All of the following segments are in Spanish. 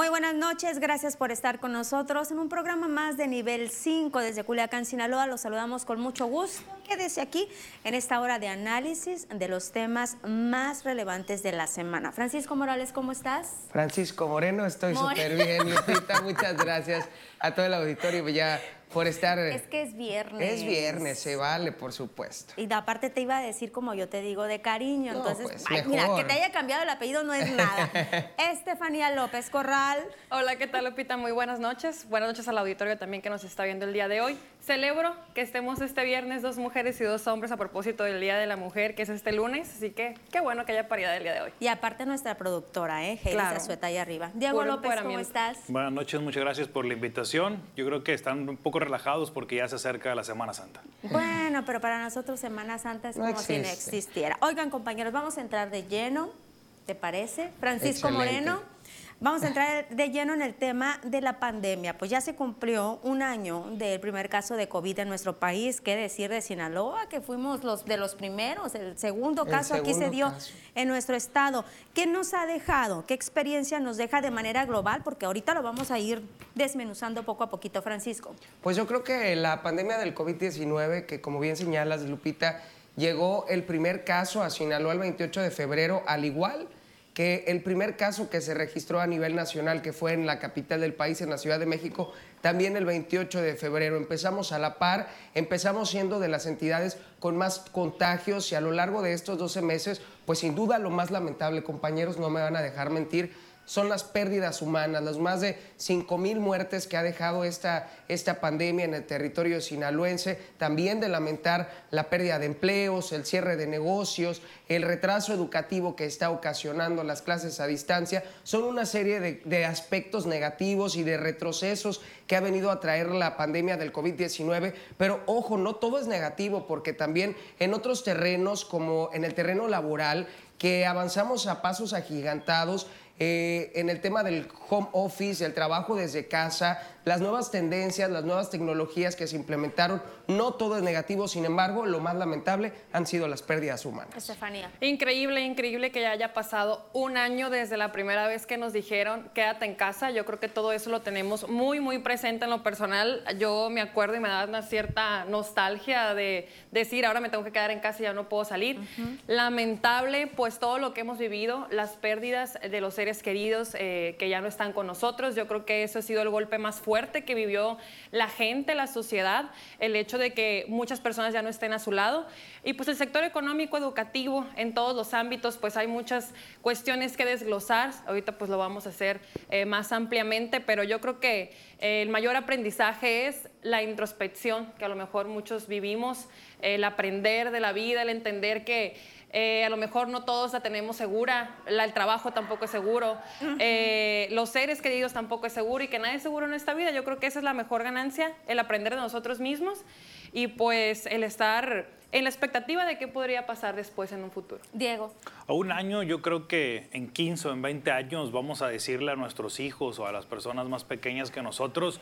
Muy buenas noches, gracias por estar con nosotros en un programa más de nivel 5 desde Culiacán, Sinaloa. Los saludamos con mucho gusto. Quédese aquí en esta hora de análisis de los temas más relevantes de la semana. Francisco Morales, ¿cómo estás? Francisco Moreno, estoy súper bien, Lupita. Muchas gracias a todo el auditorio. Ya por estar... Es que es viernes. Es viernes, se vale, por supuesto. Y aparte te iba a decir, como yo te digo, de cariño. Entonces, pues, mira, que te haya cambiado el apellido no es nada. Estefanía López Corral. Hola, ¿qué tal, Lupita? Muy buenas noches. Buenas noches al auditorio también que nos está viendo el día de hoy. Celebro que estemos este viernes dos mujeres y dos hombres a propósito del Día de la Mujer, que es este lunes. Así que qué bueno que haya paridad el día de hoy. Y aparte nuestra productora, ¿eh? Heidi sueta ahí arriba. Diego López, ¿cómo estás? Buenas noches, muchas gracias por la invitación. Yo creo que están un poco relajados porque ya se acerca la Semana Santa. Bueno, pero para nosotros Semana Santa es como si no existiera. Oigan, compañeros, vamos a entrar de lleno, ¿te parece? Francisco Moreno. Vamos a entrar de lleno en el tema de la pandemia. Pues ya se cumplió un año del primer caso de COVID en nuestro país. ¿Qué decir de Sinaloa? Que fuimos los de los primeros. El segundo caso aquí se dio en nuestro estado. ¿Qué nos ha dejado? ¿Qué experiencia nos deja de manera global? Porque ahorita lo vamos a ir desmenuzando poco a poquito, Francisco. Pues yo creo que la pandemia del COVID-19, que como bien señalas, Lupita, llegó el primer caso a Sinaloa el 28 de febrero, al igual que el primer caso que se registró a nivel nacional, que fue en la capital del país, en la Ciudad de México, también el 28 de febrero. Empezamos a la par, empezamos siendo de las entidades con más contagios y a lo largo de estos 12 meses, pues sin duda lo más lamentable, compañeros, no me van a dejar mentir, son las pérdidas humanas, las más de 5 mil muertes que ha dejado esta, esta pandemia en el territorio sinaloense, también de lamentar la pérdida de empleos, el cierre de negocios, el retraso educativo que está ocasionando las clases a distancia, son una serie de, de aspectos negativos y de retrocesos que ha venido a traer la pandemia del COVID-19, pero ojo, no todo es negativo porque también en otros terrenos como en el terreno laboral, que avanzamos a pasos agigantados, eh, en el tema del home office, el trabajo desde casa, las nuevas tendencias, las nuevas tecnologías que se implementaron, no todo es negativo, sin embargo, lo más lamentable han sido las pérdidas humanas. Estefanía. Increíble, increíble que ya haya pasado un año desde la primera vez que nos dijeron quédate en casa. Yo creo que todo eso lo tenemos muy, muy presente en lo personal. Yo me acuerdo y me da una cierta nostalgia de decir ahora me tengo que quedar en casa y ya no puedo salir. Lamentable, pues todo lo que hemos vivido, las pérdidas de los seres queridos eh, que ya no están con nosotros. Yo creo que eso ha sido el golpe más fuerte que vivió la gente, la sociedad, el hecho de que muchas personas ya no estén a su lado. Y pues el sector económico, educativo, en todos los ámbitos, pues hay muchas cuestiones que desglosar. Ahorita pues lo vamos a hacer eh, más ampliamente, pero yo creo que eh, el mayor aprendizaje es la introspección, que a lo mejor muchos vivimos, el aprender de la vida, el entender que eh, a lo mejor no todos la tenemos segura, el trabajo tampoco es seguro, eh, los seres queridos tampoco es seguro y que nadie es seguro en esta vida. Yo creo que esa es la mejor ganancia, el aprender de nosotros mismos y pues el estar en la expectativa de qué podría pasar después en un futuro. Diego. A un año, yo creo que en 15 o en 20 años vamos a decirle a nuestros hijos o a las personas más pequeñas que nosotros,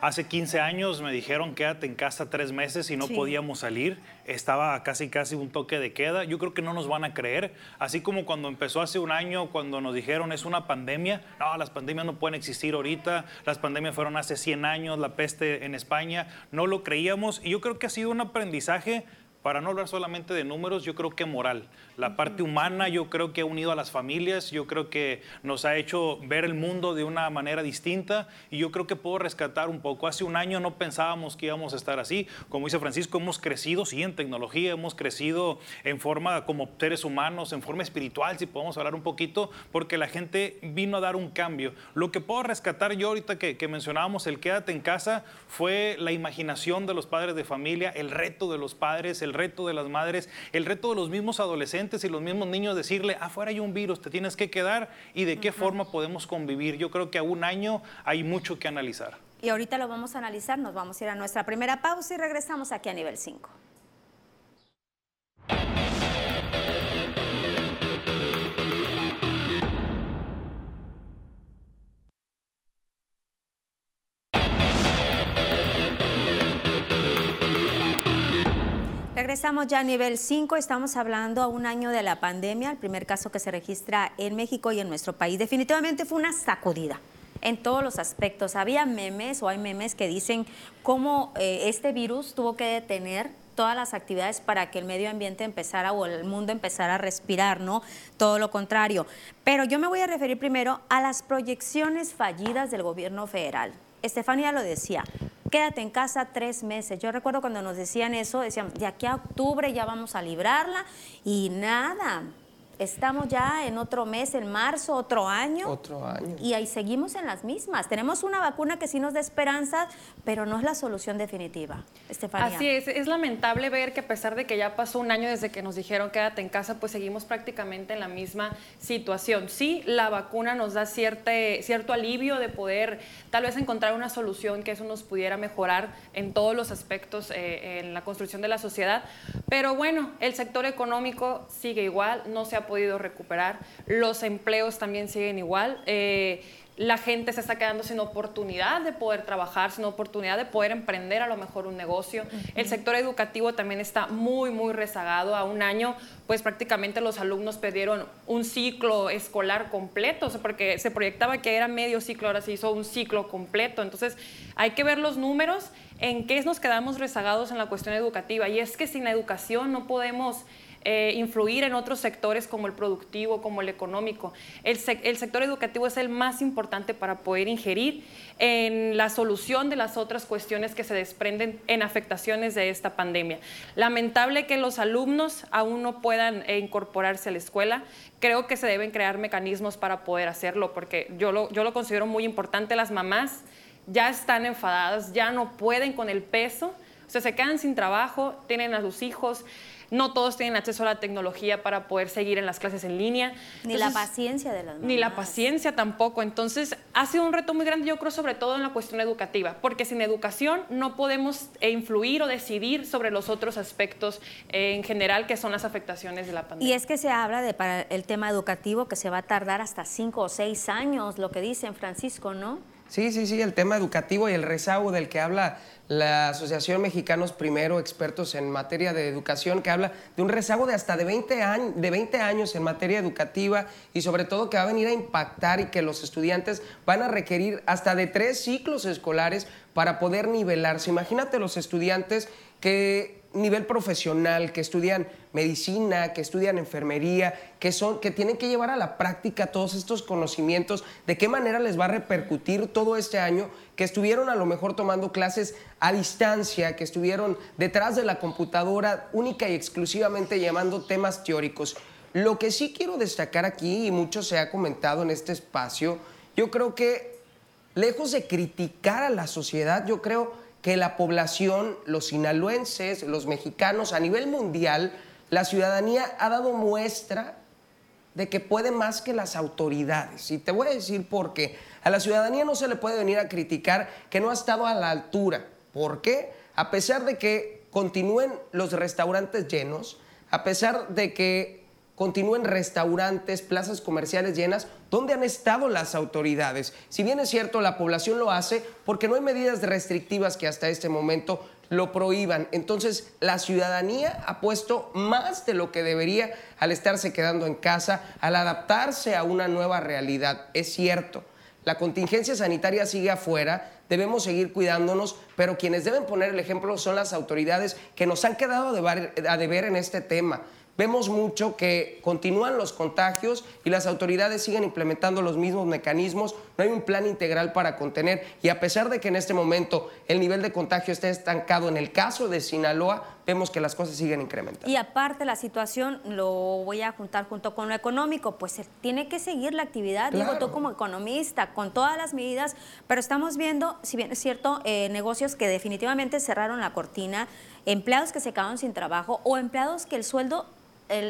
hace 15 años me dijeron quédate en casa tres meses y no podíamos salir, estaba casi casi un toque de queda, yo creo que no nos van a creer, así como cuando empezó hace un año, cuando nos dijeron es una pandemia, no, las pandemias no pueden existir ahorita, las pandemias fueron hace 100 años, la peste en España, no lo creíamos. Y yo creo que ha sido un aprendizaje para no hablar solamente de números, yo creo que moral. La parte humana yo creo que ha unido a las familias, yo creo que nos ha hecho ver el mundo de una manera distinta y yo creo que puedo rescatar un poco. Hace un año no pensábamos que íbamos a estar así. Como dice Francisco, hemos crecido, sí, en tecnología, hemos crecido en forma como seres humanos, en forma espiritual, si podemos hablar un poquito, porque la gente vino a dar un cambio. Lo que puedo rescatar yo ahorita que, que mencionábamos, el quédate en casa, fue la imaginación de los padres de familia, el reto de los padres, el el reto de las madres, el reto de los mismos adolescentes y los mismos niños, decirle, afuera hay un virus, te tienes que quedar y de qué forma podemos convivir. Yo creo que a un año hay mucho que analizar. Y ahorita lo vamos a analizar, nos vamos a ir a nuestra primera pausa y regresamos aquí a nivel 5. Regresamos ya a nivel 5, estamos hablando a un año de la pandemia, el primer caso que se registra en México y en nuestro país. Definitivamente fue una sacudida. en todos los aspectos. Había memes o hay memes que dicen cómo eh, este virus tuvo que detener todas las actividades para que el medio ambiente empezara o el mundo empezara a respirar, ¿no? Todo lo contrario. Pero yo me voy a referir primero a las proyecciones fallidas del gobierno federal. Estefanía lo decía, quédate en casa tres meses. Yo recuerdo cuando nos decían eso, decían, de aquí a octubre ya vamos a librarla y nada, estamos ya en otro mes, en marzo, otro año. Otro año. Y ahí seguimos en las mismas. Tenemos una vacuna que sí nos da esperanza, pero no es la solución definitiva. Estefanía. Así es, es lamentable ver que a pesar de que ya pasó un año desde que nos dijeron quédate en casa, pues seguimos prácticamente en la misma situación. Sí, la vacuna nos da cierto alivio de poder tal vez encontrar una solución que eso nos pudiera mejorar en todos los aspectos eh, en la construcción de la sociedad, pero bueno, el sector económico sigue igual, no se ha podido recuperar, los empleos también siguen igual. Eh, la gente se está quedando sin oportunidad de poder trabajar, sin oportunidad de poder emprender a lo mejor un negocio. El sector educativo también está muy, muy rezagado. A un año, pues prácticamente los alumnos perdieron un ciclo escolar completo, porque se proyectaba que era medio ciclo, ahora se hizo un ciclo completo. Entonces, hay que ver los números en qué nos quedamos rezagados en la cuestión educativa. Y es que sin la educación no podemos eh, influir en otros sectores como el productivo, como el económico. El, sector educativo es el más importante para poder ingerir en la solución de las otras cuestiones que se desprenden en afectaciones de esta pandemia. Lamentable que los alumnos aún no puedan eh, incorporarse a la escuela. Creo que se deben crear mecanismos para poder hacerlo, porque yo lo, yo lo considero muy importante. Las mamás ya están enfadadas, ya no pueden con el peso, o sea, se quedan sin trabajo, tienen a sus hijos. No todos tienen acceso a la tecnología para poder seguir en las clases en línea. ni la paciencia de las mamás. Ni la paciencia tampoco. Entonces, ha sido un reto muy grande, yo creo, sobre todo en la cuestión educativa, porque sin educación no podemos eh, influir o decidir sobre los otros aspectos eh, en general que son las afectaciones de la pandemia. Y es que se habla de para el tema educativo que se va a tardar hasta cinco o seis años, lo que dicen Francisco, ¿no? Sí, sí, sí, el tema educativo y el rezago del que habla la Asociación Mexicanos Primero, expertos en materia de educación, que habla de un rezago de hasta de 20, años, de 20 años en materia educativa y sobre todo que va a venir a impactar y que los estudiantes van a requerir hasta de tres ciclos escolares para poder nivelarse. Imagínate los estudiantes que nivel profesional, que estudian medicina, que estudian enfermería, que, son, que tienen que llevar a la práctica todos estos conocimientos, de qué manera les va a repercutir todo este año, que estuvieron a lo mejor tomando clases a distancia, que estuvieron detrás de la computadora única y exclusivamente llamando temas teóricos. Lo que sí quiero destacar aquí, y mucho se ha comentado en este espacio, yo creo que lejos de criticar a la sociedad, yo creo que la población, los sinaloenses, los mexicanos, a nivel mundial, la ciudadanía ha dado muestra de que puede más que las autoridades. Y te voy a decir por qué. A la ciudadanía no se le puede venir a criticar que no ha estado a la altura. ¿Por qué? A pesar de que continúen los restaurantes llenos, a pesar de que continúen restaurantes, plazas comerciales llenas, ¿dónde han estado las autoridades? Si bien es cierto, la población lo hace porque no hay medidas restrictivas que hasta este momento lo prohíban. Entonces, la ciudadanía ha puesto más de lo que debería al estarse quedando en casa, al adaptarse a una nueva realidad. Es cierto, la contingencia sanitaria sigue afuera, debemos seguir cuidándonos, pero quienes deben poner el ejemplo son las autoridades que nos han quedado a deber en este tema vemos mucho que continúan los contagios y las autoridades siguen implementando los mismos mecanismos, no hay un plan integral para contener. Y a pesar de que en este momento el nivel de contagio está estancado, en el caso de Sinaloa vemos que las cosas siguen incrementando. Y aparte la situación, lo voy a juntar junto con lo económico, pues tiene que seguir la actividad, digo tú como economista, con todas las medidas, pero estamos viendo, si bien es cierto, eh, negocios que definitivamente cerraron la cortina, empleados que se quedaron sin trabajo o empleados que el sueldo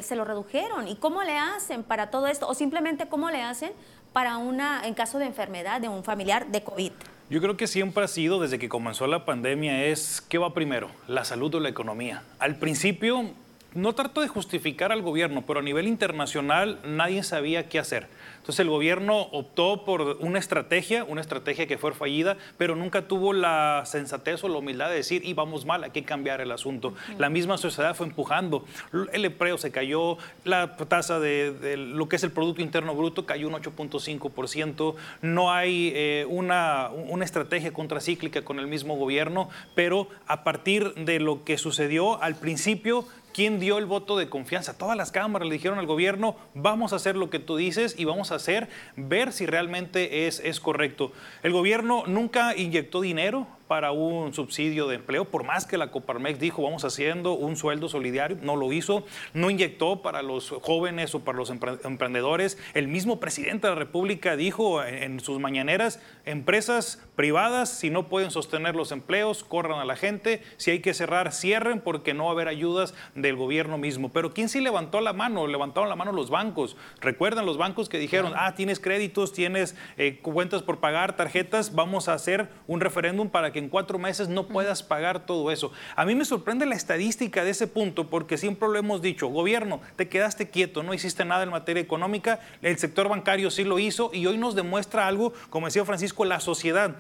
se lo redujeron. ¿Y cómo le hacen para todo esto? O simplemente cómo le hacen para una, en caso de enfermedad de un familiar de COVID. Yo creo que siempre ha sido, desde que comenzó la pandemia, es ¿qué va primero? ¿La salud o la economía? Al principio no trato de justificar al gobierno, pero a nivel internacional nadie sabía qué hacer. Entonces el gobierno optó por una estrategia, una estrategia que fue fallida, pero nunca tuvo la sensatez o la humildad de decir, y vamos mal, hay que cambiar el asunto. La misma sociedad fue empujando, el empleo se cayó, la tasa de, lo que es el Producto Interno Bruto cayó un 8.5%, no hay eh, una, una estrategia contracíclica con el mismo gobierno, pero a partir de lo que sucedió al principio, ¿Quién dio el voto de confianza? Todas las cámaras le dijeron al gobierno, vamos a hacer lo que tú dices y vamos a hacer, ver si realmente es, es correcto. El gobierno nunca inyectó dinero para un subsidio de empleo, por más que la Coparmex dijo vamos haciendo un sueldo solidario, no lo hizo, no inyectó para los jóvenes o para los emprendedores. El mismo presidente de la República dijo en sus mañaneras, empresas privadas, si no pueden sostener los empleos, corran a la gente, si hay que cerrar, cierren porque no va a haber ayudas del gobierno mismo. Pero ¿quién sí levantó la mano? Levantaron la mano los bancos. Recuerdan los bancos que dijeron, ah, tienes créditos, tienes eh, cuentas por pagar, tarjetas, vamos a hacer un referéndum para que en cuatro meses no puedas pagar todo eso. A mí me sorprende la estadística de ese punto porque siempre lo hemos dicho, gobierno, te quedaste quieto, no hiciste nada en materia económica, el sector bancario sí lo hizo y hoy nos demuestra algo, como decía Francisco, la sociedad.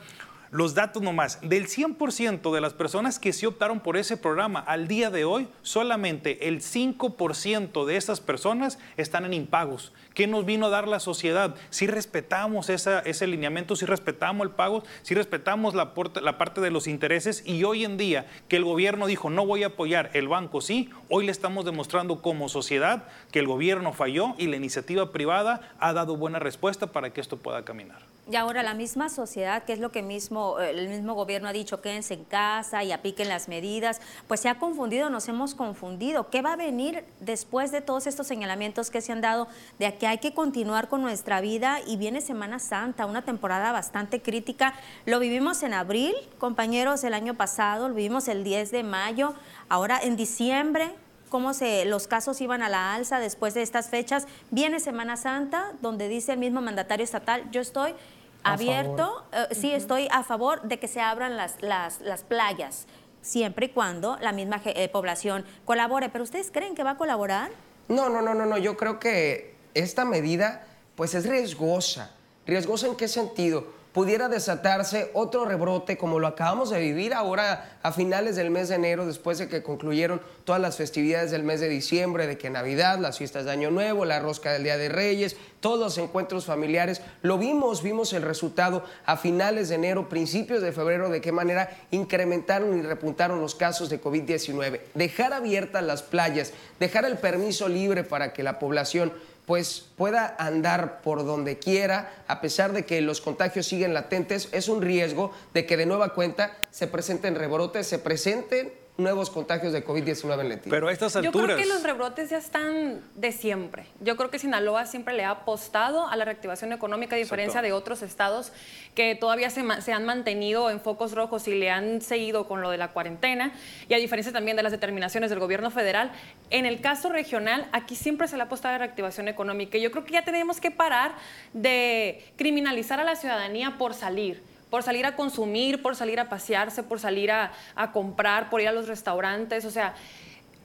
Los datos nomás, del 100% de las personas que sí optaron por ese programa al día de hoy, solamente el 5% de esas personas están en impagos. ¿Qué nos vino a dar la sociedad? Si respetamos ese lineamiento, si respetamos el pago, si respetamos la, la parte de los intereses y hoy en día que el gobierno dijo no voy a apoyar, el banco sí, hoy le estamos demostrando como sociedad que el gobierno falló y la iniciativa privada ha dado buena respuesta para que esto pueda caminar. Y ahora la misma sociedad, que es lo que mismo, eh, el mismo gobierno ha dicho, quédense en casa y apliquen las medidas, pues se ha confundido, nos hemos confundido. ¿Qué va a venir después de todos estos señalamientos que se han dado de que hay que continuar con nuestra vida y viene Semana Santa, una temporada bastante crítica? Lo vivimos en abril, compañeros, el año pasado, lo vivimos el 10 de mayo, ahora en diciembre cómo se, los casos iban a la alza después de estas fechas. Viene Semana Santa, donde dice el mismo mandatario estatal, yo estoy abierto, eh, sí estoy a favor de que se abran las, las, las playas, siempre y cuando la misma eh, población colabore. ¿Pero ustedes creen que va a colaborar? No, no, no, no, no. Yo creo que esta medida pues es riesgosa. ¿Riesgosa en qué sentido? Pudiera desatarse otro rebrote como lo acabamos de vivir ahora a finales del mes de enero, después de que concluyeron todas las festividades del mes de diciembre, de que Navidad, las fiestas de Año Nuevo, la rosca del Día de Reyes, todos los encuentros familiares, lo vimos, vimos el resultado a finales de enero, principios de febrero, de qué manera incrementaron y repuntaron los casos de COVID-19. Dejar abiertas las playas, dejar el permiso libre para que la población pues pueda andar por donde quiera, a pesar de que los contagios siguen latentes, es un riesgo de que de nueva cuenta se presenten rebrotes, se presenten nuevos contagios de COVID-19 en Leticia. Pero a estas alturas... Yo creo que los rebrotes ya están de siempre. Yo creo que Sinaloa siempre le ha apostado a la reactivación económica, a diferencia de otros estados que todavía se, se, han mantenido en focos rojos y le han seguido con lo de la cuarentena, y a diferencia también de las determinaciones del gobierno federal. En el caso regional, aquí siempre se le ha apostado a la reactivación económica. Y yo creo que ya tenemos que parar de criminalizar a la ciudadanía por salir por salir a consumir, por salir a pasearse, por salir a, comprar, por ir a los restaurantes, o sea,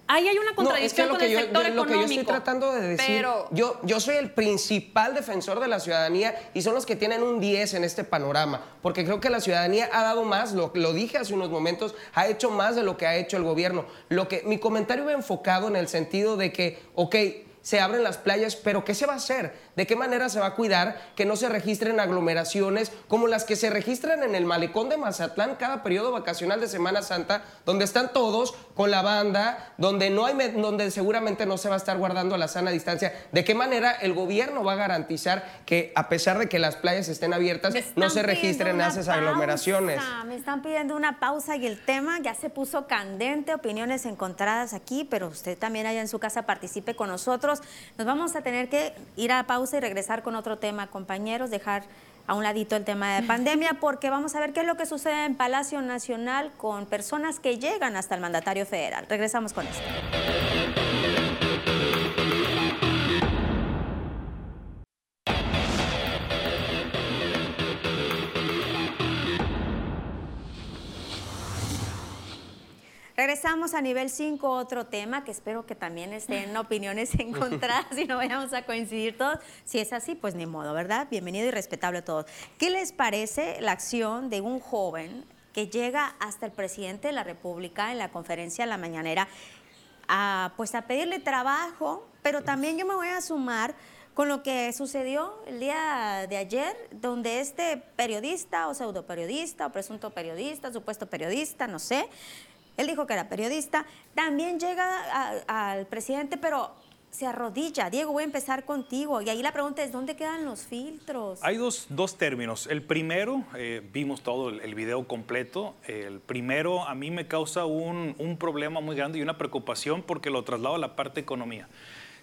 Ahí hay una contradicción con el sector económico. Lo que yo estoy tratando de decir, yo, yo soy el principal defensor de la ciudadanía y son los que tienen un 10 en este panorama, porque creo que la ciudadanía ha dado más, lo, lo dije hace unos momentos, ha hecho más de lo que ha hecho el gobierno. Lo que, mi comentario va enfocado en el sentido de que, ok, se abren las playas, pero ¿qué se va a hacer? ¿De qué manera se va a cuidar que no se registren aglomeraciones como las que se registran en el malecón de Mazatlán cada periodo vacacional de Semana Santa, donde están todos con la banda, donde no hay donde seguramente no se va a estar guardando la sana distancia? ¿De qué manera el gobierno va a garantizar que a pesar de que las playas estén abiertas, no se registren esas aglomeraciones? Me están pidiendo una pausa y el tema ya se puso candente, opiniones encontradas aquí, pero usted también allá en su casa participe con nosotros. Nos vamos a tener que ir a pausa y regresar con otro tema, compañeros, dejar a un ladito el tema de pandemia, porque vamos a ver qué es lo que sucede en Palacio Nacional con personas que llegan hasta el mandatario federal. Regresamos con esto. Regresamos a nivel 5, otro tema que espero que también estén opiniones encontradas y no vayamos a coincidir todos. Si es así, pues ni modo, ¿verdad? Bienvenido y respetable a todos. ¿Qué les parece la acción de un joven que llega hasta el presidente de la República en la conferencia de la mañanera a, pues a pedirle trabajo, pero también yo me voy a sumar con lo que sucedió el día de ayer, donde este periodista o pseudo periodista o presunto periodista, supuesto periodista, no sé, él dijo que era periodista, también llega al presidente, pero se arrodilla. Diego, voy a empezar contigo. Y ahí la pregunta es, ¿dónde quedan los filtros? Hay dos, términos. El primero, eh, vimos todo el, video completo. El primero a mí me causa un, un problema muy grande y una preocupación porque lo traslado a la parte economía.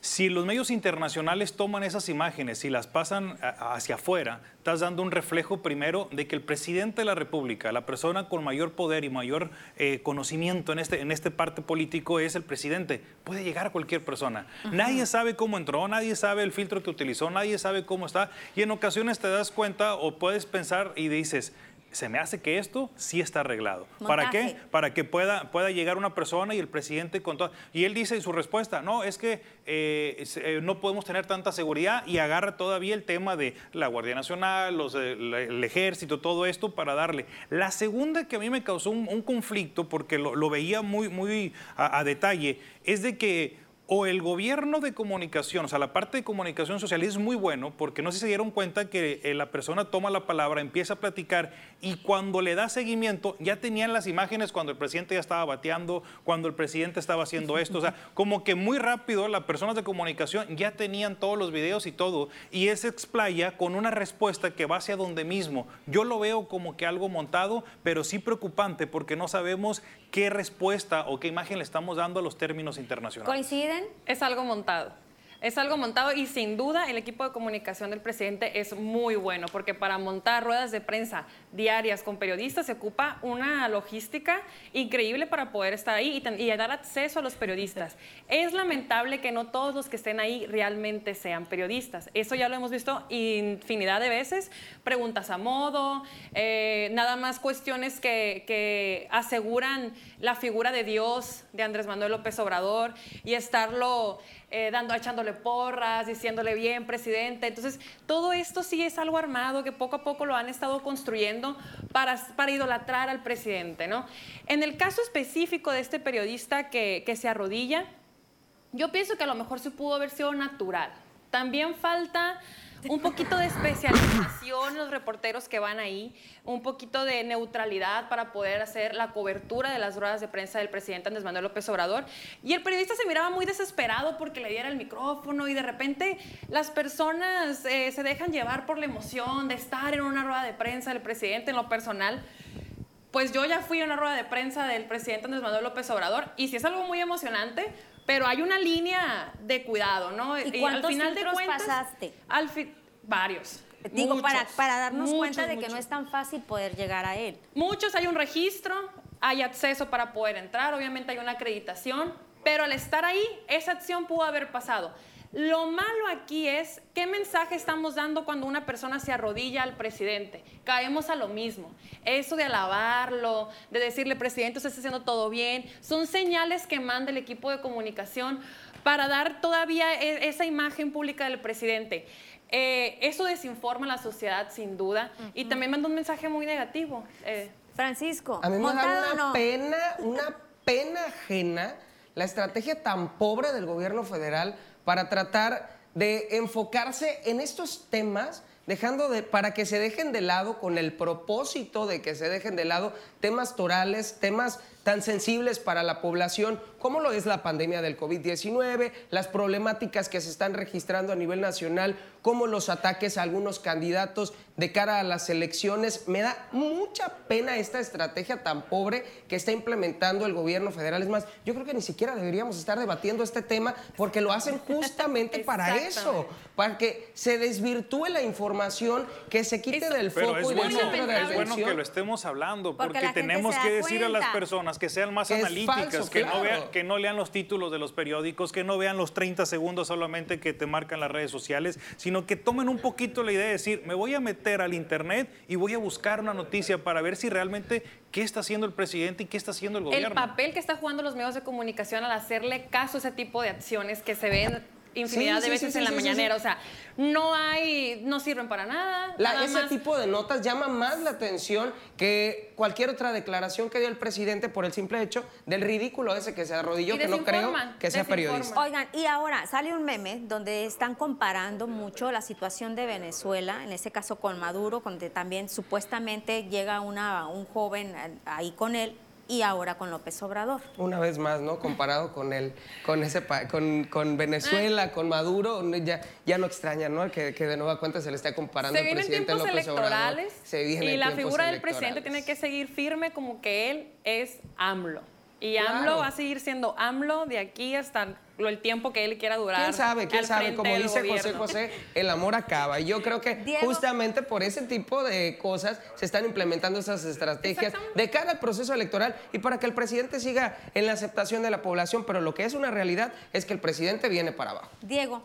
Si los medios internacionales toman esas imágenes y las pasan hacia afuera, estás dando un reflejo primero de que el presidente de la República, la persona con mayor poder y mayor eh, conocimiento en este, en este parte político es el presidente. Puede llegar a cualquier persona. Nadie sabe cómo entró, nadie sabe el filtro que utilizó, nadie sabe cómo está. Y en ocasiones te das cuenta o puedes pensar y dices, se me hace que esto sí está arreglado. ¿Para qué? Para que pueda, pueda llegar una persona y el presidente con todo. Y él dice en su respuesta, no, es que eh, eh, no podemos tener tanta seguridad y agarra todavía el tema de la Guardia Nacional, los, el ejército, todo esto para darle. La segunda que a mí me causó un, conflicto, porque lo, veía muy, muy a detalle, es de que o el gobierno de comunicación, o sea, la parte de comunicación social es muy bueno porque no sé si se dieron cuenta que eh, la persona toma la palabra, empieza a platicar y cuando le da seguimiento ya tenían las imágenes cuando el presidente ya estaba bateando, cuando el presidente estaba haciendo esto, o sea, como que muy rápido las personas de comunicación ya tenían todos los videos y todo y es explaya con una respuesta que va hacia donde mismo. Yo lo veo como que algo montado, pero sí preocupante porque no sabemos qué respuesta o qué imagen le estamos dando a los términos internacionales. Es algo montado. Es algo montado y sin duda el equipo de comunicación del presidente es muy bueno porque para montar ruedas de prensa diarias con periodistas se ocupa una logística increíble para poder estar ahí y, dar acceso a los periodistas. Es lamentable que no todos los que estén ahí realmente sean periodistas. Eso ya lo hemos visto infinidad de veces. Preguntas a modo, eh, nada más cuestiones que, que aseguran la figura de Dios de Andrés Manuel López Obrador y estarlo eh, dando, echándole porras, diciéndole bien, presidente. Entonces, todo esto sí es algo armado que poco a poco lo han estado construyendo para, para idolatrar al presidente, ¿no? En el caso específico de este periodista que, que se arrodilla, yo pienso que a lo mejor se pudo haber sido natural. También falta un poquito de especialización los reporteros que van ahí, un poquito de neutralidad para poder hacer la cobertura de las ruedas de prensa del presidente Andrés Manuel López Obrador. Y el periodista se miraba muy desesperado porque le diera el micrófono y de repente las personas eh, se dejan llevar por la emoción de estar en una rueda de prensa del presidente en lo personal pues yo ya fui a una rueda de prensa del presidente Andrés Manuel López Obrador y si es algo muy emocionante, pero hay una línea de cuidado, ¿no? ¿Y, cuántos al final de cuentas, pasaste? Al varios. Digo, para, para darnos cuenta de que no es tan fácil poder llegar a él. Muchos, hay un registro, hay acceso para poder entrar, obviamente hay una acreditación, pero al estar ahí, esa acción pudo haber pasado. Lo malo aquí es qué mensaje estamos dando cuando una persona se arrodilla al presidente. Caemos a lo mismo. Eso de alabarlo, de decirle, presidente, usted está haciendo todo bien, son señales que manda el equipo de comunicación para dar todavía e, esa imagen pública del presidente. Eh, eso desinforma a la sociedad sin duda y también manda un mensaje muy negativo. Eh. Francisco, a mí me da una pena, una pena ajena la estrategia tan pobre del gobierno federal para tratar de enfocarse en estos temas dejando de, para que se dejen de lado con el propósito de que se dejen de lado temas torales, temas tan sensibles para la población como lo es la pandemia del COVID-19, las problemáticas que se están registrando a nivel nacional, como los ataques a algunos candidatos de cara a las elecciones. Me da mucha pena esta estrategia tan pobre que está implementando el gobierno federal. Es más, yo creo que ni siquiera deberíamos estar debatiendo este tema porque lo hacen justamente para eso, para que se desvirtúe la información, que se quite del foco y del centro de Es bueno que lo estemos hablando porque, tenemos que decir a las personas personas que sean más analíticas, que, no vean, que no lean los títulos de los periódicos, que no vean los 30 segundos solamente que te marcan las redes sociales, sino que tomen un poquito la idea de decir, me voy a meter al Internet y voy a buscar una noticia para ver si realmente qué está haciendo el presidente y qué está haciendo el gobierno. El papel que está jugando los medios de comunicación al hacerle caso a ese tipo de acciones que se ven infinidad de veces en la mañanera. O sea, no hay, no sirven para nada. ese tipo de notas llama más la atención que cualquier otra declaración que dio el presidente por el simple hecho del ridículo ese que se arrodilló, que no creo que sea periodista. Oigan, y ahora sale un meme donde están comparando mucho la situación de Venezuela, en ese caso con Maduro, donde también supuestamente llega una, un joven ahí con él y ahora con López Obrador. Una vez más, ¿no? Comparado con el, con ese con, con Venezuela, con Maduro, ya, ya no extraña, ¿no? Que, que de nueva cuenta se le está comparando al presidente López electorales Obrador. Se y la figura del presidente tiene que seguir firme como que él es AMLO. Y AMLO va a seguir siendo AMLO de aquí hasta el tiempo que él quiera durar. ¿Quién sabe? ¿Quién sabe? Como dice José José, el amor acaba. Y yo creo que justamente por ese tipo de cosas se están implementando esas estrategias de cara al proceso electoral y para que el presidente siga en la aceptación de la población. Pero lo que es una realidad es que el presidente viene para abajo. Diego,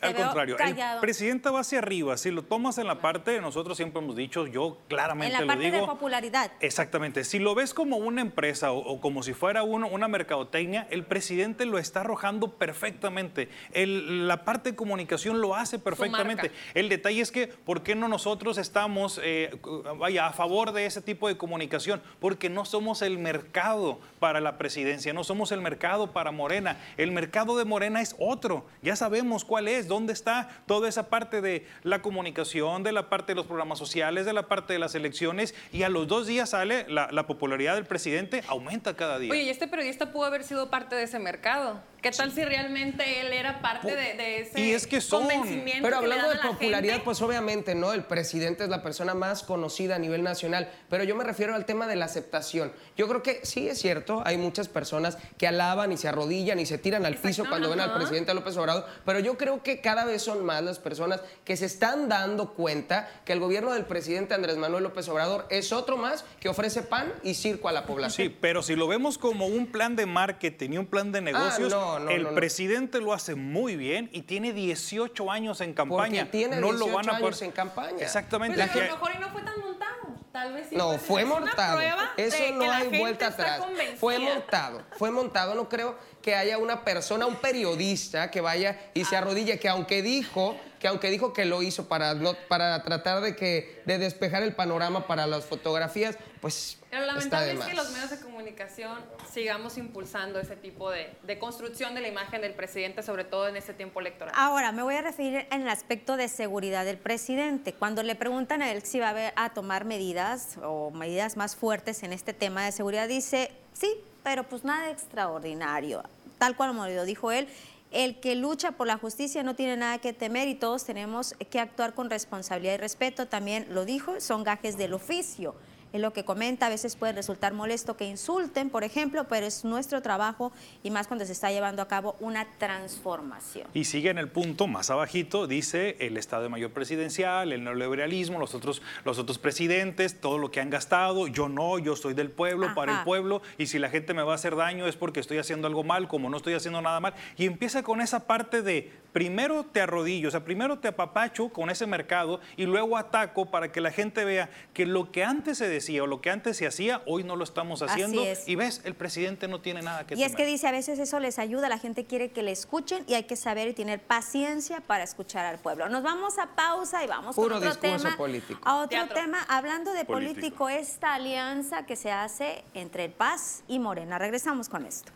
al contrario, el presidente va hacia arriba. Si lo tomas en la parte, nosotros siempre hemos dicho, yo claramente lo digo. En la parte de popularidad. Exactamente. Si lo ves como una empresa o, como si fuera uno, una mercadotecnia, el presidente lo está arrojando perfectamente. la parte de comunicación lo hace perfectamente. El detalle es que, ¿por qué no nosotros estamos eh, vaya, a favor de ese tipo de comunicación? Porque no somos el mercado para la presidencia, no somos el mercado para Morena. El mercado de Morena es otro. Ya sabemos cuál es ¿Dónde está toda esa parte de la comunicación, de la parte de los programas sociales, de la parte de las elecciones? Y a los dos días sale la, popularidad del presidente, aumenta cada día. Oye, ¿y este periodista pudo haber sido parte de ese mercado? ¿Qué tal si realmente él era parte de, ese y es que son. convencimiento? Pero hablando de popularidad, pues obviamente, ¿no? El presidente es la persona más conocida a nivel nacional, pero yo me refiero al tema de la aceptación. Yo creo que sí es cierto, hay muchas personas que alaban y se arrodillan y se tiran al piso cuando ven al presidente López Obrador, pero yo creo que cada vez son más las personas que se están dando cuenta que el gobierno del presidente Andrés Manuel López Obrador es otro más que ofrece pan y circo a la población. Sí, pero si lo vemos como un plan de marketing y un plan de ah, negocios, el presidente lo hace muy bien y tiene 18 años en campaña. Porque tiene 18 no lo van a años en campaña. Exactamente. Pero pues a lo mejor y no fue tan montado. Tal vez sí no, fue montado. Eso no hay vuelta atrás. Fue montado. Fue montado. No creo que haya una persona, un periodista que vaya y se arrodille, que aunque dijo que aunque dijo que lo hizo para, no, para tratar de, que, de despejar el panorama para las fotografías, pues Pero lamentable es que los medios de comunicación sigamos impulsando ese tipo de, de, construcción de la imagen del presidente, sobre todo en este tiempo electoral. Ahora, me voy a referir en el aspecto de seguridad del presidente. Cuando le preguntan a él si va a, a tomar medidas o medidas más fuertes en este tema de seguridad, dice, sí, pero pues nada extraordinario. Tal cual como lo dijo él, el que lucha por la justicia no tiene nada que temer y todos tenemos que actuar con responsabilidad y respeto. También lo dijo, son gajes del oficio es lo que comenta, a veces puede resultar molesto que insulten, por ejemplo, pero es nuestro trabajo y más cuando se está llevando a cabo una transformación. Y sigue en el punto más abajito, dice el Estado de Mayor Presidencial, el neoliberalismo, los otros, los otros presidentes, todo lo que han gastado, yo no, yo soy del pueblo, para el pueblo, y si la gente me va a hacer daño es porque estoy haciendo algo mal, como no estoy haciendo nada mal, y empieza con esa parte de primero te arrodillo, o sea, primero te apapacho con ese mercado y luego ataco para que la gente vea que lo que antes se decía o lo que antes se hacía, hoy no lo estamos haciendo. Y ves, el presidente no tiene nada que Y es que dice, a veces eso les ayuda, la gente quiere que le escuchen y hay que saber y tener paciencia para escuchar al pueblo. Nos vamos a pausa y vamos Puro otro tema. político. A otro tema, hablando de político, esta alianza que se hace entre el Paz y Morena. Regresamos con esto.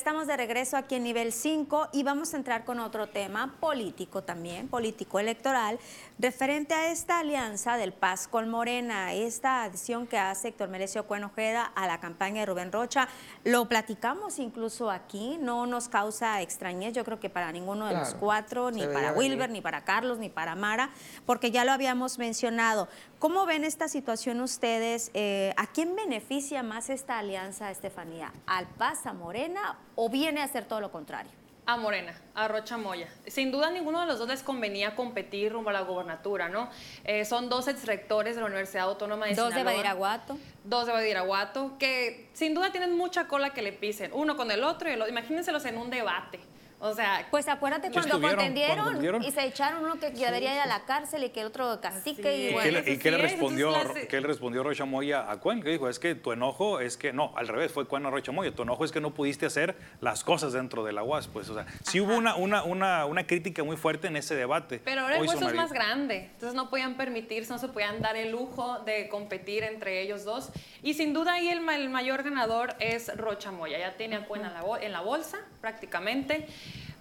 Estamos de regreso aquí en nivel 5 y vamos a entrar con otro tema político también, político electoral, referente a esta alianza del Paz con Morena, esta adición que hace Héctor Merecio Cuenojeda a la campaña de Rubén Rocha. Lo platicamos incluso aquí, no nos causa extrañez, yo creo que para ninguno de los cuatro, ni para Wilber, ni para Carlos, ni para Mara, porque ya lo habíamos mencionado. ¿Cómo ven esta situación ustedes? Eh, ¿A quién beneficia más esta alianza, Estefanía? ¿Al Paz, a Morena o viene a ser todo lo contrario? A Morena, a Rocha Moya. Sin duda ninguno de los dos les convenía competir rumbo a la gobernatura, ¿no? Eh, son dos exrectores de la Universidad Autónoma de Dos de Badiraguato. Dos de Badiraguato, que sin duda tienen mucha cola que le pisen, uno con el otro y el otro. Imagínenselos en un debate. O sea, pues acuérdate cuando contendieron, y se echaron uno que debería ir a la cárcel y que el otro cacique. Y, bueno, ¿Y, qué, le respondió, ¿qué le respondió Rocha Moya a Cuen? Que dijo, es que tu enojo es que, no, al revés, fue Cuen a Rocha Moya, tu enojo es que no pudiste hacer las cosas dentro de la UAS. Pues, o sea, sí hubo una, una, una, una, crítica muy fuerte en ese debate. Pero ahora el hueso es más grande, entonces no podían permitirse, no se podían dar el lujo de competir entre ellos dos. Y sin duda ahí el, el mayor ganador es Rocha Moya, ya tiene a Cuen en la bolsa prácticamente.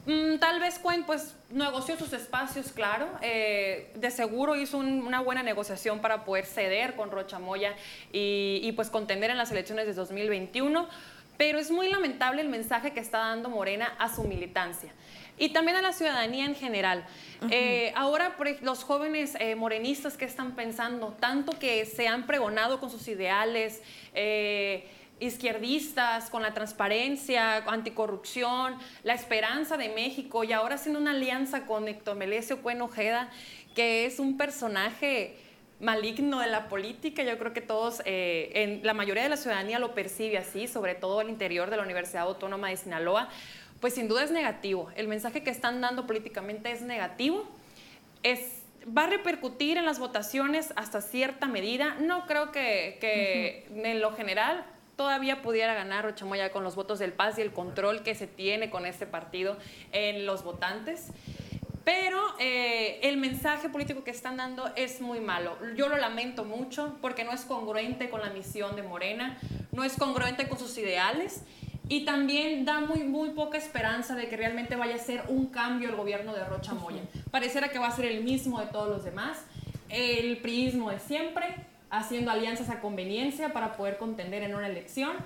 Mm, tal vez Cuen pues negoció sus espacios, claro. Eh, de seguro hizo una buena negociación para poder ceder con Rocha Moya y, pues contender en las elecciones de 2021. Pero es muy lamentable el mensaje que está dando Morena a su militancia y también a la ciudadanía en general. Eh, ahora los jóvenes eh, morenistas que están pensando, tanto que se han pregonado con sus ideales, izquierdistas, con la transparencia, anticorrupción, la esperanza de México y ahora haciendo una alianza con Héctor Melesio Cuen Ojeda, que es un personaje maligno de la política. Yo creo que todos, eh, en, la mayoría de la ciudadanía lo percibe así, sobre todo al interior de la Universidad Autónoma de Sinaloa. Pues sin duda es negativo. El mensaje que están dando políticamente es negativo. Es, va a repercutir en las votaciones hasta cierta medida. No creo que, que en lo general todavía pudiera ganar Rochamoya con los votos del Paz y el control que se tiene con este partido en los votantes. Pero eh, el mensaje político que están dando es muy malo. Yo lo lamento mucho porque no es congruente con la misión de Morena, no es congruente con sus ideales y también da muy, muy poca esperanza de que realmente vaya a ser un cambio el gobierno de Rocha Moya. Pareciera que va a ser el mismo de todos los demás, el priismo de siempre, haciendo alianzas a conveniencia para poder contender en una elección.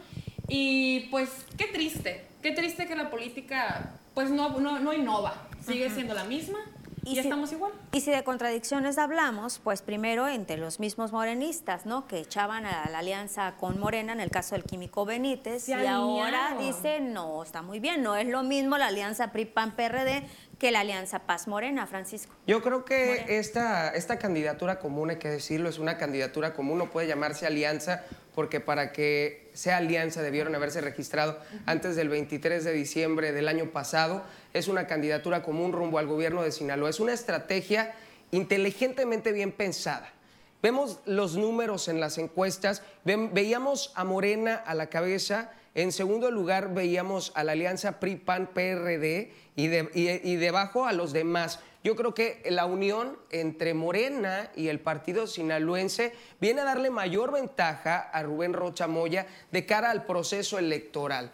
Y pues qué triste, qué triste que la política pues no, no, no innova, sigue siendo la misma y, estamos igual. Y si de contradicciones hablamos, pues primero entre los mismos morenistas, ¿no? Que echaban a la alianza con Morena en el caso del químico Benítez y ahora dicen, no, está muy bien, no es lo mismo la alianza PRI-PAN-PRD que la Alianza Paz Morena, Francisco. Yo creo que esta, esta candidatura común, hay que decirlo, es una candidatura común, no puede llamarse alianza porque para que sea alianza debieron haberse registrado antes del 23 de diciembre del año pasado. Es una candidatura común rumbo al gobierno de Sinaloa. Es una estrategia inteligentemente bien pensada. Vemos los números en las encuestas, veíamos a Morena a la cabeza, en segundo lugar veíamos a la alianza PRI-PAN-PRD y, y, debajo a los demás. Yo creo que la unión entre Morena y el partido sinaloense viene a darle mayor ventaja a Rubén Rocha Moya de cara al proceso electoral.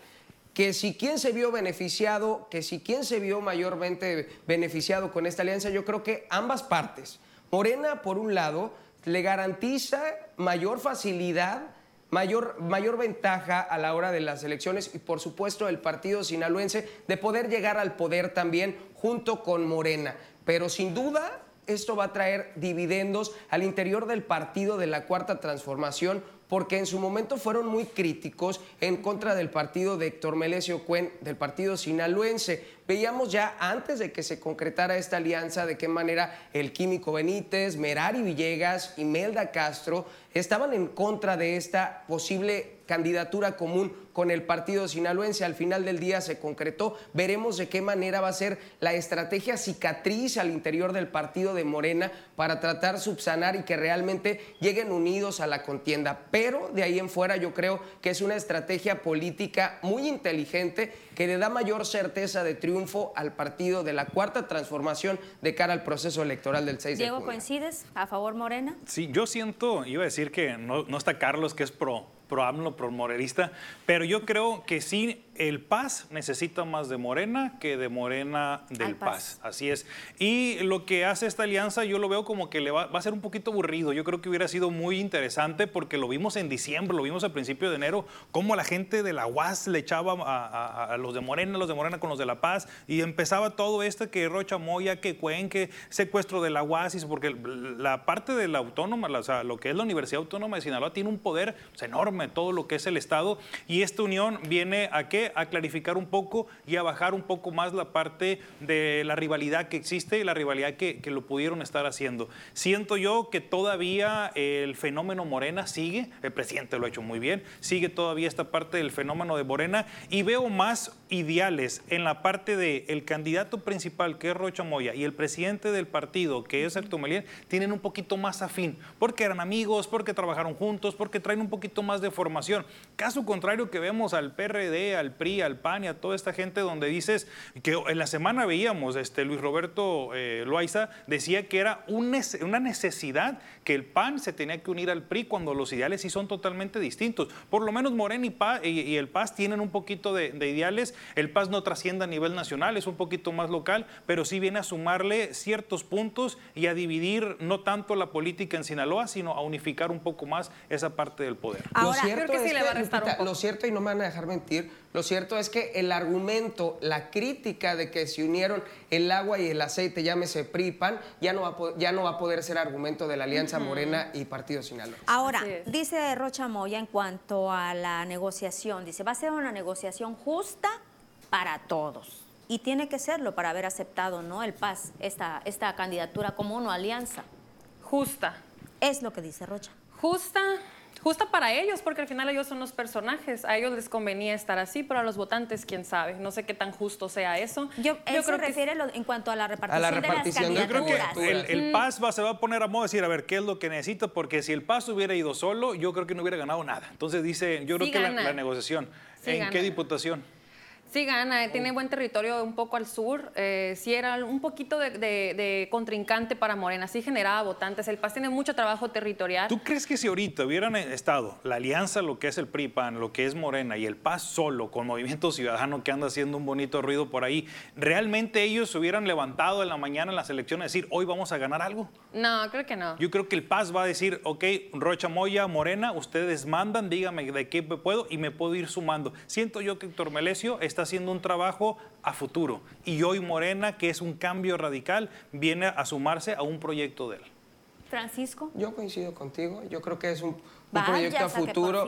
Que si quien se vio beneficiado, que si quien se vio mayormente beneficiado con esta alianza, yo creo que ambas partes. Morena, por un lado, le garantiza mayor facilidad mayor, mayor ventaja a la hora de las elecciones y por supuesto el partido sinaloense de poder llegar al poder también junto con Morena. Pero sin duda esto va a traer dividendos al interior del partido de la Cuarta Transformación porque en su momento fueron muy críticos en contra del partido de Héctor Melesio Cuen, del partido sinaloense. Veíamos ya antes de que se concretara esta alianza de qué manera el químico Benítez, Merari Villegas y Melda Estaban en contra de esta posible candidatura común con el partido sinaloense. Al final del día se concretó. Veremos de qué manera va a ser la estrategia cicatriz al interior del partido de Morena para tratar subsanar y que realmente lleguen unidos a la contienda. Pero de ahí en fuera yo creo que es una estrategia política muy inteligente que le da mayor certeza de triunfo al partido de la cuarta transformación de cara al proceso electoral del 6 de junio. Diego, ¿coincides a favor Morena? Sí, yo siento, iba a decir que no, no está Carlos, que es pro pro AMLO, pro morerista, pero yo creo que sí el Paz necesita más de Morena que de Morena del Paz. Así es. Y lo que hace esta alianza yo lo veo como que le va, a ser un poquito aburrido. Yo creo que hubiera sido muy interesante porque lo vimos en diciembre, lo vimos a principio de enero, cómo la gente de la UAS le echaba a, los de Morena, los de Morena con los de la Paz, y empezaba todo esto que Rocha Moya, que Cuenque, secuestro de la UAS, porque la parte de la autónoma, o sea, lo que es la Universidad Autónoma de Sinaloa, tiene un poder pues, enorme, todo lo que es el Estado, y esta unión viene a qué? A clarificar un poco y a bajar un poco más la parte de la rivalidad que existe y la rivalidad que, que lo pudieron estar haciendo. Siento yo que todavía el fenómeno Morena sigue, el presidente lo ha hecho muy bien, sigue todavía esta parte del fenómeno de Morena y veo más ideales en la parte del el candidato principal que es Rocha Moya y el presidente del partido que es Héctor Melien tienen un poquito más afín, porque eran amigos, porque trabajaron juntos, porque traen un poquito más de formación. Caso contrario que vemos al PRD, al PRI, al PAN y a toda esta gente donde dices que en la semana veíamos, este, Luis Roberto eh, Loaiza decía que era una necesidad que el PAN se tenía que unir al PRI cuando los ideales sí son totalmente distintos. Por lo menos Morena y, el PAS tienen un poquito de, ideales. El PAS no trasciende a nivel nacional, es un poquito más local, pero sí viene a sumarle ciertos puntos y a dividir no tanto la política en Sinaloa, sino a unificar un poco más esa parte del poder. Ahora, cierto creo que sí le va a restar Lo cierto, y no me van a dejar mentir, lo cierto es que el argumento, la crítica de que se unieron el agua y el aceite, llámese PRIPAN, ya no va a, ya no va a poder ser argumento de la Alianza Morena y Partido Sinaloa. Ahora, dice Rocha Moya en cuanto a la negociación, dice, va a ser una negociación justa para todos. Y tiene que serlo para haber aceptado ¿no? el PAS, esta, esta candidatura como una alianza. Justa. Es lo que dice Rocha. Justa, justa para ellos, porque al final ellos son los personajes. A ellos les convenía estar así, pero a los votantes, quién sabe. No sé qué tan justo sea eso. Yo, creo se refiere en cuanto a la repartición, a la repartición de las candidaturas. Yo creo que el, PAS va, se va a poner a modo de decir, a ver, ¿qué es lo que necesita? Porque si el PAS hubiera ido solo, yo creo que no hubiera ganado nada. Entonces dice, yo creo que la, negociación. ¿En qué diputación? Sí, gana, eh, tiene buen territorio un poco al sur. Eh, sí era un poquito de, contrincante para Morena, sí generaba votantes. El PAS tiene mucho trabajo territorial. ¿Tú crees que si ahorita hubieran estado la alianza, lo que es el PRI-PAN, lo que es Morena y el PAS solo con Movimiento Ciudadano que anda haciendo un bonito ruido por ahí, realmente ellos se hubieran levantado en la mañana en las elecciones a decir, hoy vamos a ganar algo? No, creo que no. Yo creo que el PAS va a decir, ok, Rocha Moya, Morena, ustedes mandan, dígame de qué puedo y me puedo ir sumando. Siento yo que Héctor Melesio está haciendo un trabajo a futuro. Y hoy Morena, que es un cambio radical, viene a sumarse a un proyecto de él. Francisco. Yo coincido contigo. Yo creo que es un, proyecto a futuro.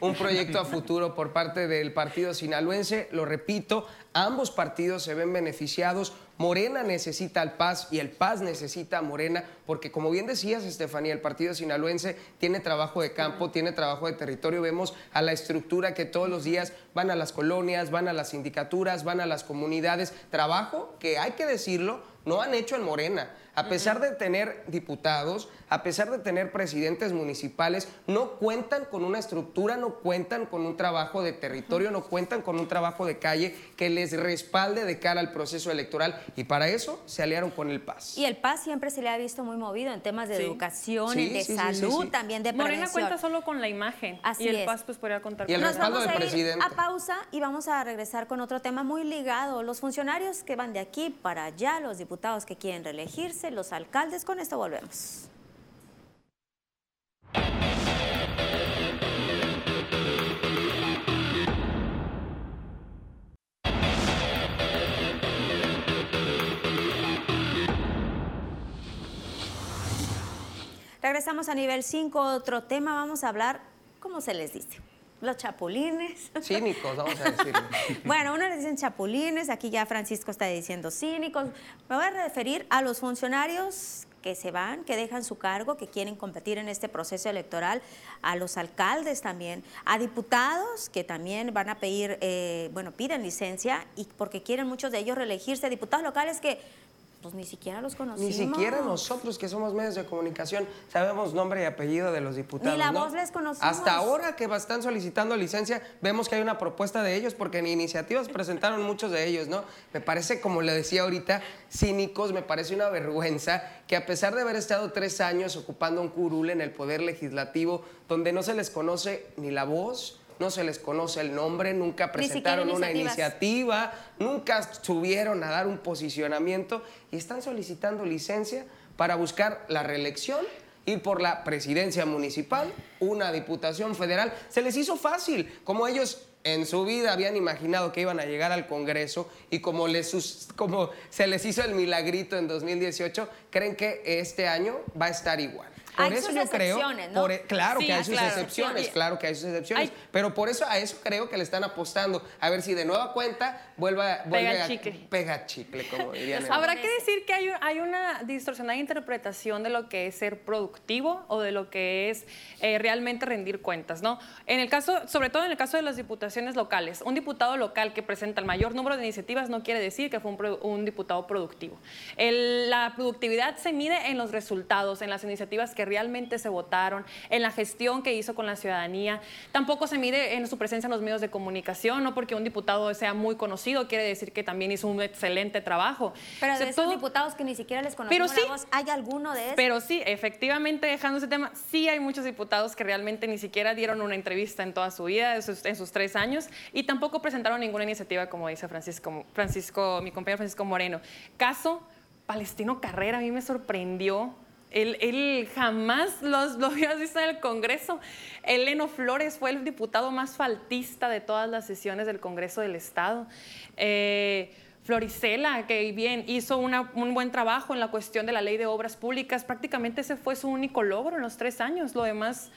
un, proyecto a futuro por parte del partido sinaloense. Lo repito, ambos partidos se ven beneficiados. Morena necesita al Paz y el Paz necesita a Morena, porque como bien decías, Estefanía, el partido sinaloense tiene trabajo de campo, tiene trabajo de territorio. Vemos a la estructura que todos los días van a las colonias, van a las sindicaturas, van a las comunidades. Trabajo que hay que decirlo, no han hecho en Morena. A pesar de tener diputados, a pesar de tener presidentes municipales, no cuentan con una estructura, no cuentan con un trabajo de territorio, no cuentan con un trabajo de calle que les respalde de cara al proceso electoral y para eso se aliaron con el PAS. Y el PAS siempre se le ha visto muy movido en temas de educación, de salud, también de prevención. Morena cuenta solo con la imagen Así y el PAS pues podría contar y el respaldo del presidente. A pausa y vamos a regresar con otro tema muy ligado, los funcionarios que van de aquí para allá, los diputados que quieren reelegirse, los alcaldes, con esto volvemos. Regresamos a nivel 5, otro tema, vamos a hablar, ¿cómo se les dice? Los chapulines. Cínicos, vamos a decir. bueno, uno le dicen chapulines, aquí ya Francisco está diciendo cínicos. Me voy a referir a los funcionarios que se van, que dejan su cargo, que quieren competir en este proceso electoral, a los alcaldes también, a diputados que también van a pedir, eh, bueno, piden licencia y porque quieren muchos de ellos reelegirse, diputados locales que pues ni siquiera los conocimos. Ni siquiera nosotros que somos medios de comunicación sabemos nombre y apellido de los diputados. Ni la ¿no? voz les conocimos. Hasta ahora que están solicitando licencia, vemos que hay una propuesta de ellos, porque en iniciativas presentaron muchos de ellos, ¿no? Me parece, como le decía ahorita, cínicos, me parece una vergüenza que a pesar de haber estado tres años ocupando un curul en el Poder Legislativo, donde no se les conoce ni la voz, no se les conoce el nombre, nunca presentaron una iniciativa, nunca subieron a dar un posicionamiento y están solicitando licencia para buscar la reelección ir por la presidencia municipal, una diputación federal. Se les hizo fácil, como ellos en su vida habían imaginado que iban a llegar al Congreso y como, les, como se les hizo el milagrito en 2018, creen que este año va a estar igual. Por hay eso sus yo creo, ¿no? E, claro que hay sus excepciones, claro que hay sus excepciones, pero por eso a eso creo que le están apostando, a ver si de nueva cuenta vuelva, vuelve pega a chicle. pega chicle, como dirían. Habrá que decir que hay, hay, una distorsionada interpretación de lo que es ser productivo o de lo que es eh, realmente rendir cuentas, ¿no? En el caso, sobre todo en el caso de las diputaciones locales, un diputado local que presenta el mayor número de iniciativas no quiere decir que fue un, un diputado productivo. El, la productividad se mide en los resultados, en las iniciativas que realmente se votaron, en la gestión que hizo con la ciudadanía. Tampoco se mide en su presencia en los medios de comunicación, no porque un diputado sea muy conocido quiere decir que también hizo un excelente trabajo. Pero de esos diputados que ni siquiera les conocemos sí, ¿hay alguno de esos? Pero sí, efectivamente, dejando ese tema, sí hay muchos diputados que realmente ni siquiera dieron una entrevista en toda su vida, en sus, en sus tres años, y tampoco presentaron ninguna iniciativa, como dice Francisco, Francisco, mi compañero Francisco Moreno. Caso Palestino Carrera, a mí me sorprendió él, jamás los, lo había visto en el Congreso. Eleno Flores fue el diputado más faltista de todas las sesiones del Congreso del Estado. Eh, Floricela, que bien hizo un buen trabajo en la cuestión de la ley de obras públicas, prácticamente ese fue su único logro en los tres años. Lo demás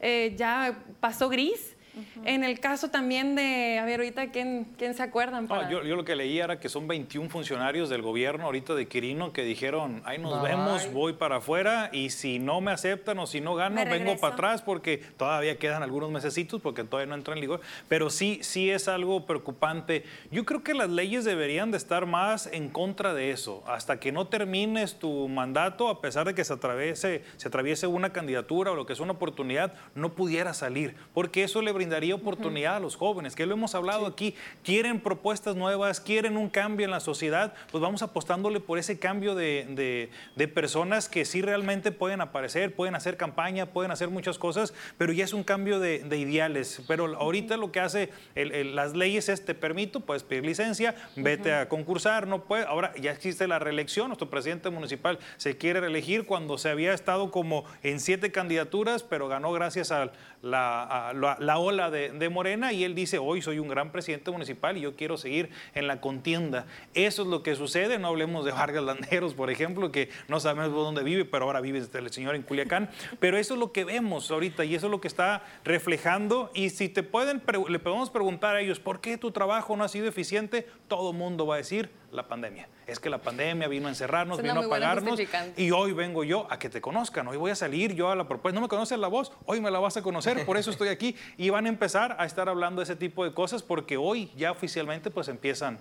eh, ya pasó gris. En el caso también de, a ver, ahorita, ¿quién, quién se acuerdan? yo, lo que leí era que son 21 funcionarios del gobierno ahorita de Quirino que dijeron, ahí nos vemos, voy para afuera y si no me aceptan o si no gano, vengo para atrás porque todavía quedan algunos mesecitos porque todavía no entra en vigor. Pero sí, sí es algo preocupante. Yo creo que las leyes deberían de estar más en contra de eso. Hasta que no termines tu mandato, a pesar de que se atraviese, se atraviese una candidatura o lo que es una oportunidad, no pudiera salir. Porque eso le brinda daría oportunidad a los jóvenes, que lo hemos hablado aquí, quieren propuestas nuevas, quieren un cambio en la sociedad, pues vamos apostándole por ese cambio de, personas que sí realmente pueden aparecer, pueden hacer campaña, pueden hacer muchas cosas, pero ya es un cambio de, ideales. Pero ahorita lo que hace las leyes es, te permito, puedes pedir licencia, vete a concursar, no puede. Ahora ya existe la reelección, nuestro presidente municipal se quiere reelegir cuando se había estado como en siete candidaturas, pero ganó gracias a la, la ola de, Morena y él dice, hoy soy un gran presidente municipal y yo quiero seguir en la contienda. Eso es lo que sucede, no hablemos de Vargas Landeros, por ejemplo, que no sabemos dónde vive, pero ahora vive el señor en Culiacán, pero eso es lo que vemos ahorita y eso es lo que está reflejando y si te pueden, le podemos preguntar a ellos, ¿por qué tu trabajo no ha sido eficiente? Todo mundo va a decir, la pandemia. Es que la pandemia vino a encerrarnos, vino a pagarnos y hoy vengo yo a que te conozcan. Hoy voy a salir yo a la propuesta. No me conoces la voz, hoy me la vas a conocer, por eso estoy aquí. Y van a empezar a estar hablando de ese tipo de cosas porque hoy ya oficialmente pues empiezan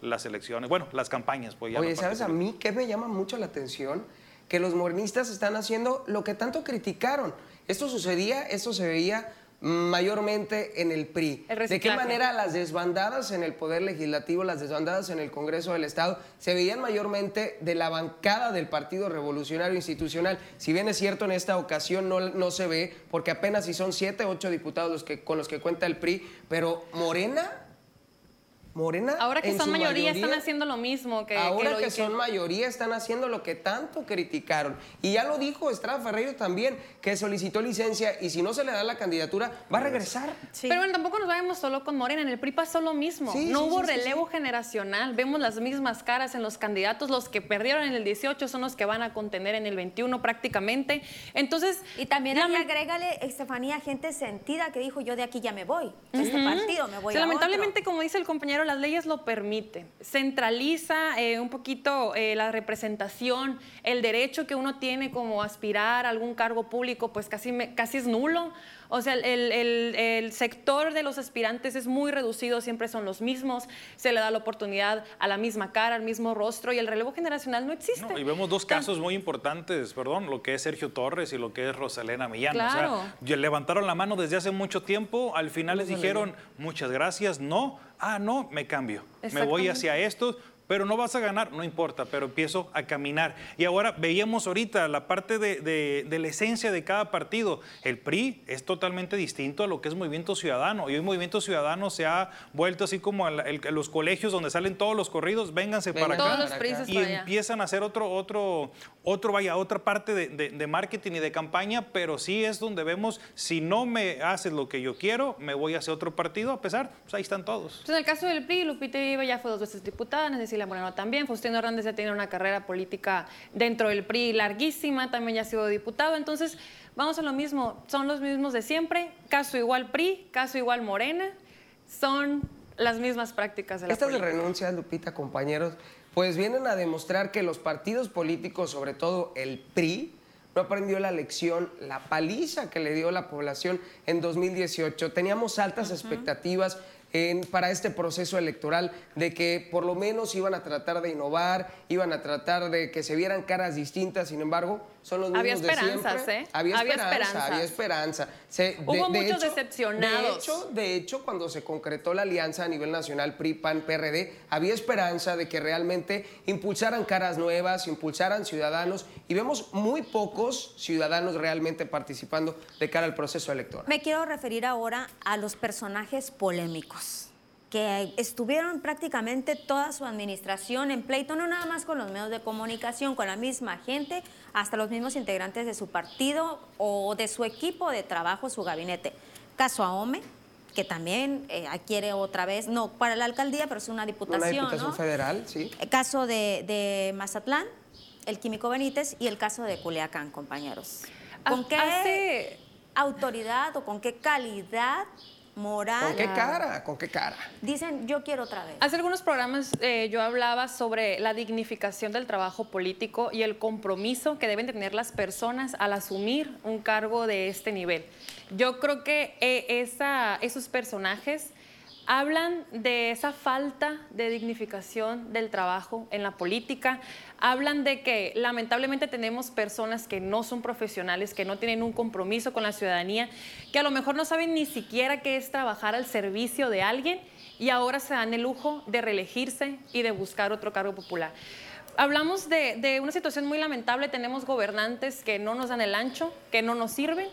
las elecciones, bueno, las campañas. Pues Oye, ¿sabes a mí qué me llama mucho la atención? Que los morenistas están haciendo lo que tanto criticaron. Esto sucedía, esto se veía mayormente en el PRI. ¿De qué manera las desbandadas en el Poder Legislativo, las desbandadas en el Congreso del Estado, se veían mayormente de la bancada del Partido Revolucionario Institucional? Si bien es cierto, en esta ocasión no, no se ve, porque apenas si son siete, ocho diputados los que, con los que cuenta el PRI, pero Morena Morena. Ahora que son mayoría, están haciendo lo mismo que. Ahora que, son mayoría están haciendo lo que tanto criticaron. Y ya lo dijo Estrada Ferreiro también, que solicitó licencia y si no se le da la candidatura, va a regresar. Pero bueno, tampoco nos vayamos solo con Morena. En el PRI pasó lo mismo. no hubo relevo generacional. Vemos las mismas caras en los candidatos. Los que perdieron en el 18 son los que van a contener en el 21 prácticamente. Entonces. Y también ahí agrégale, Estefanía, gente sentida que dijo: Yo de aquí ya me voy. Este partido me voy a Lamentablemente, como dice el compañero las leyes lo permiten. Centraliza eh, un poquito eh, la representación, el derecho que uno tiene como aspirar a algún cargo público, pues casi, casi es nulo O sea, el, sector de los aspirantes es muy reducido, siempre son los mismos, se le da la oportunidad a la misma cara, al mismo rostro y el relevo generacional no existe. y vemos dos casos muy importantes, perdón, lo que es Sergio Torres y lo que es Rosalena Millán. Claro. O sea, levantaron la mano desde hace mucho tiempo, al final les dijeron muchas gracias, no, ah, no, me cambio, me voy hacia esto pero no vas a ganar, no importa, pero empiezo a caminar. Y ahora veíamos ahorita la parte de, la esencia de cada partido. El PRI es totalmente distinto a lo que es Movimiento Ciudadano. Y hoy Movimiento Ciudadano se ha vuelto así como a, los colegios donde salen todos los corridos, vénganse para acá. y empiezan a hacer otro, otro, otro, vaya, otra parte de, marketing y de campaña, pero sí es donde vemos, si no me haces lo que yo quiero, me voy hacia otro partido, a pesar, pues ahí están todos. en el caso del PRI, Lupita Viva ya fue dos veces diputada, es decir, Cecilia Moreno también. Faustino Hernández ya tiene una carrera política dentro del PRI larguísima, también ya ha sido diputado. Entonces, vamos a lo mismo, son los mismos de siempre. Caso igual PRI, caso igual Morena, son las mismas prácticas de la Estas renuncias, Lupita, compañeros, pues vienen a demostrar que los partidos políticos, sobre todo el PRI, no aprendió la lección, la paliza que le dio la población en 2018. Teníamos altas expectativas para este proceso electoral, de que por lo menos iban a tratar de innovar, iban a tratar de que se vieran caras distintas, sin embargo, son los mismos de siempre. ¿eh? Había esperanza, había esperanza. Hubo muchos decepcionados. De hecho, de hecho, cuando se concretó la alianza a nivel nacional PRI-PAN-PRD, había esperanza de que realmente impulsaran caras nuevas, impulsaran ciudadanos, y vemos muy pocos ciudadanos realmente participando de cara al proceso electoral. Me quiero referir ahora a los personajes polémicos que estuvieron prácticamente toda su administración en pleito, no nada más con los medios de comunicación, con la misma gente, hasta los mismos integrantes de su partido o de su equipo de trabajo, su gabinete. Caso Ahome, que también eh, adquiere otra vez, no para la alcaldía, pero es una diputación. Una diputación federal, sí. El caso de, de, Mazatlán, el Químico Benítez y el caso de Culiacán, compañeros. ¿Con qué autoridad o con qué calidad moral. ¿Con qué cara? ¿Con qué cara? Dicen, yo quiero otra vez. Hace algunos programas eh, yo hablaba sobre la dignificación del trabajo político y el compromiso que deben tener las personas al asumir un cargo de este nivel. Yo creo que eh, esa, esos personajes hablan de esa falta de dignificación del trabajo en la política, hablan de que lamentablemente tenemos personas que no son profesionales, que no tienen un compromiso con la ciudadanía, que a lo mejor no saben ni siquiera qué es trabajar al servicio de alguien y ahora se dan el lujo de reelegirse y de buscar otro cargo popular hablamos de, una situación muy lamentable. Tenemos gobernantes que no nos dan el ancho, que no nos sirven,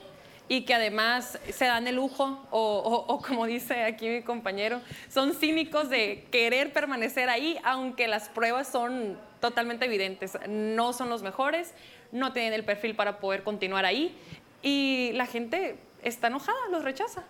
y que además se dan el lujo, o, como dice aquí mi compañero, son cínicos de querer permanecer ahí, aunque las pruebas son totalmente evidentes. No son los mejores, no tienen el perfil para poder continuar ahí y la gente está enojada, los rechaza.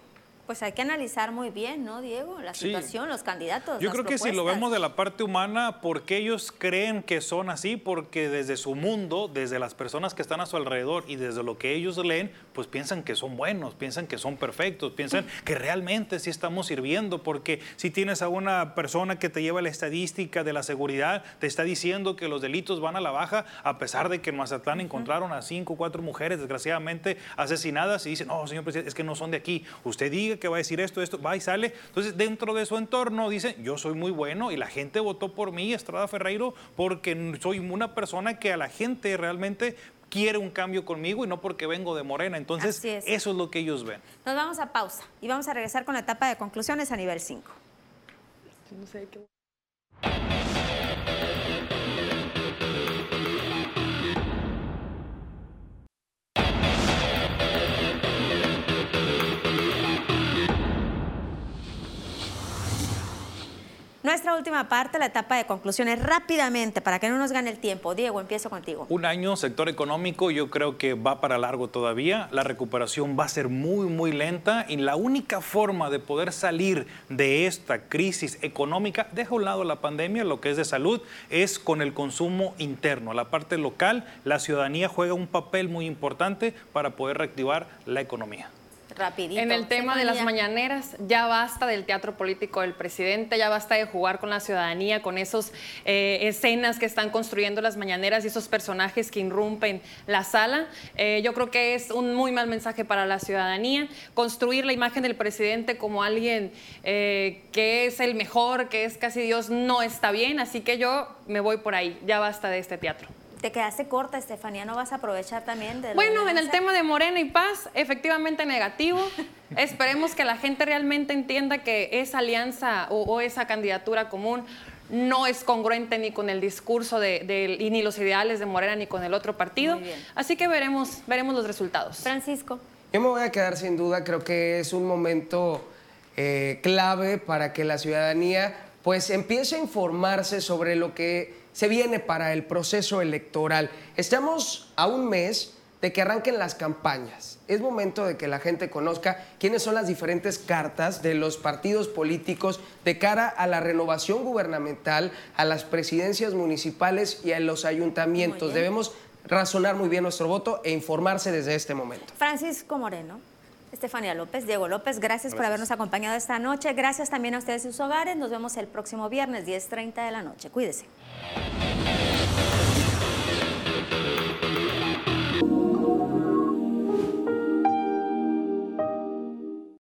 Pues hay que analizar muy bien, ¿no, Diego? La situación, los candidatos. Yo creo que si lo vemos de la parte humana, ¿por qué ellos creen que son así? Porque desde su mundo, desde las personas que están a su alrededor y desde lo que ellos leen, pues piensan que son buenos, piensan que son perfectos, piensan que realmente sí estamos sirviendo. Porque si tienes a una persona que te lleva la estadística de la seguridad, te está diciendo que los delitos van a la baja, a pesar de que en Mazatlán encontraron a cinco o cuatro mujeres desgraciadamente asesinadas y dicen, no, señor presidente, es que no son de aquí. Usted diga que va a decir esto, esto, va y sale. Entonces, dentro de su entorno dice, yo soy muy bueno y la gente votó por mí, Estrada Ferreiro, porque soy una persona que a la gente realmente quiere un cambio conmigo y no porque vengo de Morena. Entonces, eso es lo que ellos ven. Nos vamos a pausa y vamos a regresar con la etapa de conclusiones a nivel 5. No sé qué... Nuestra última parte, la etapa de conclusiones, rápidamente, para que no nos gane el tiempo. Diego, empiezo contigo. Un año, sector económico, yo creo que va para largo todavía. La recuperación va a ser muy, muy lenta y la única forma de poder salir de esta crisis económica, deja a un lado la pandemia, lo que es de salud, es con el consumo interno. La parte local, la ciudadanía juega un papel muy importante para poder reactivar la economía. Rapidito. En el tema de las mañaneras, ya basta del teatro político del presidente, ya basta de jugar con la ciudadanía, con esas eh, escenas que están construyendo las mañaneras y esos personajes que irrumpen la sala. Eh, yo creo que es un muy mal mensaje para la ciudadanía. Construir la imagen del presidente como alguien eh, que es el mejor, que es casi Dios, no está bien. Así que yo me voy por ahí. Ya basta de este teatro. Te quedaste corta, Estefanía, ¿no vas a aprovechar también de Bueno, en el tema de Morena y Paz, efectivamente negativo. Esperemos que la gente realmente entienda que esa alianza o, esa candidatura común no es congruente ni con el discurso de, y ni los ideales de Morena ni con el otro partido. Así que veremos, veremos los resultados. Francisco. Yo me voy a quedar sin duda, creo que es un momento eh, clave para que la ciudadanía pues empiece a informarse sobre lo que se viene para el proceso electoral. Estamos a un mes de que arranquen las campañas. Es momento de que la gente conozca quiénes son las diferentes cartas de los partidos políticos de cara a la renovación gubernamental, a las presidencias municipales y a los ayuntamientos. Debemos razonar muy bien nuestro voto e informarse desde este momento. Francisco Moreno. Estefanía López, Diego López, gracias, por habernos acompañado esta noche. Gracias también a ustedes y sus hogares. Nos vemos el próximo viernes, 10.30 de la noche. Cuídese.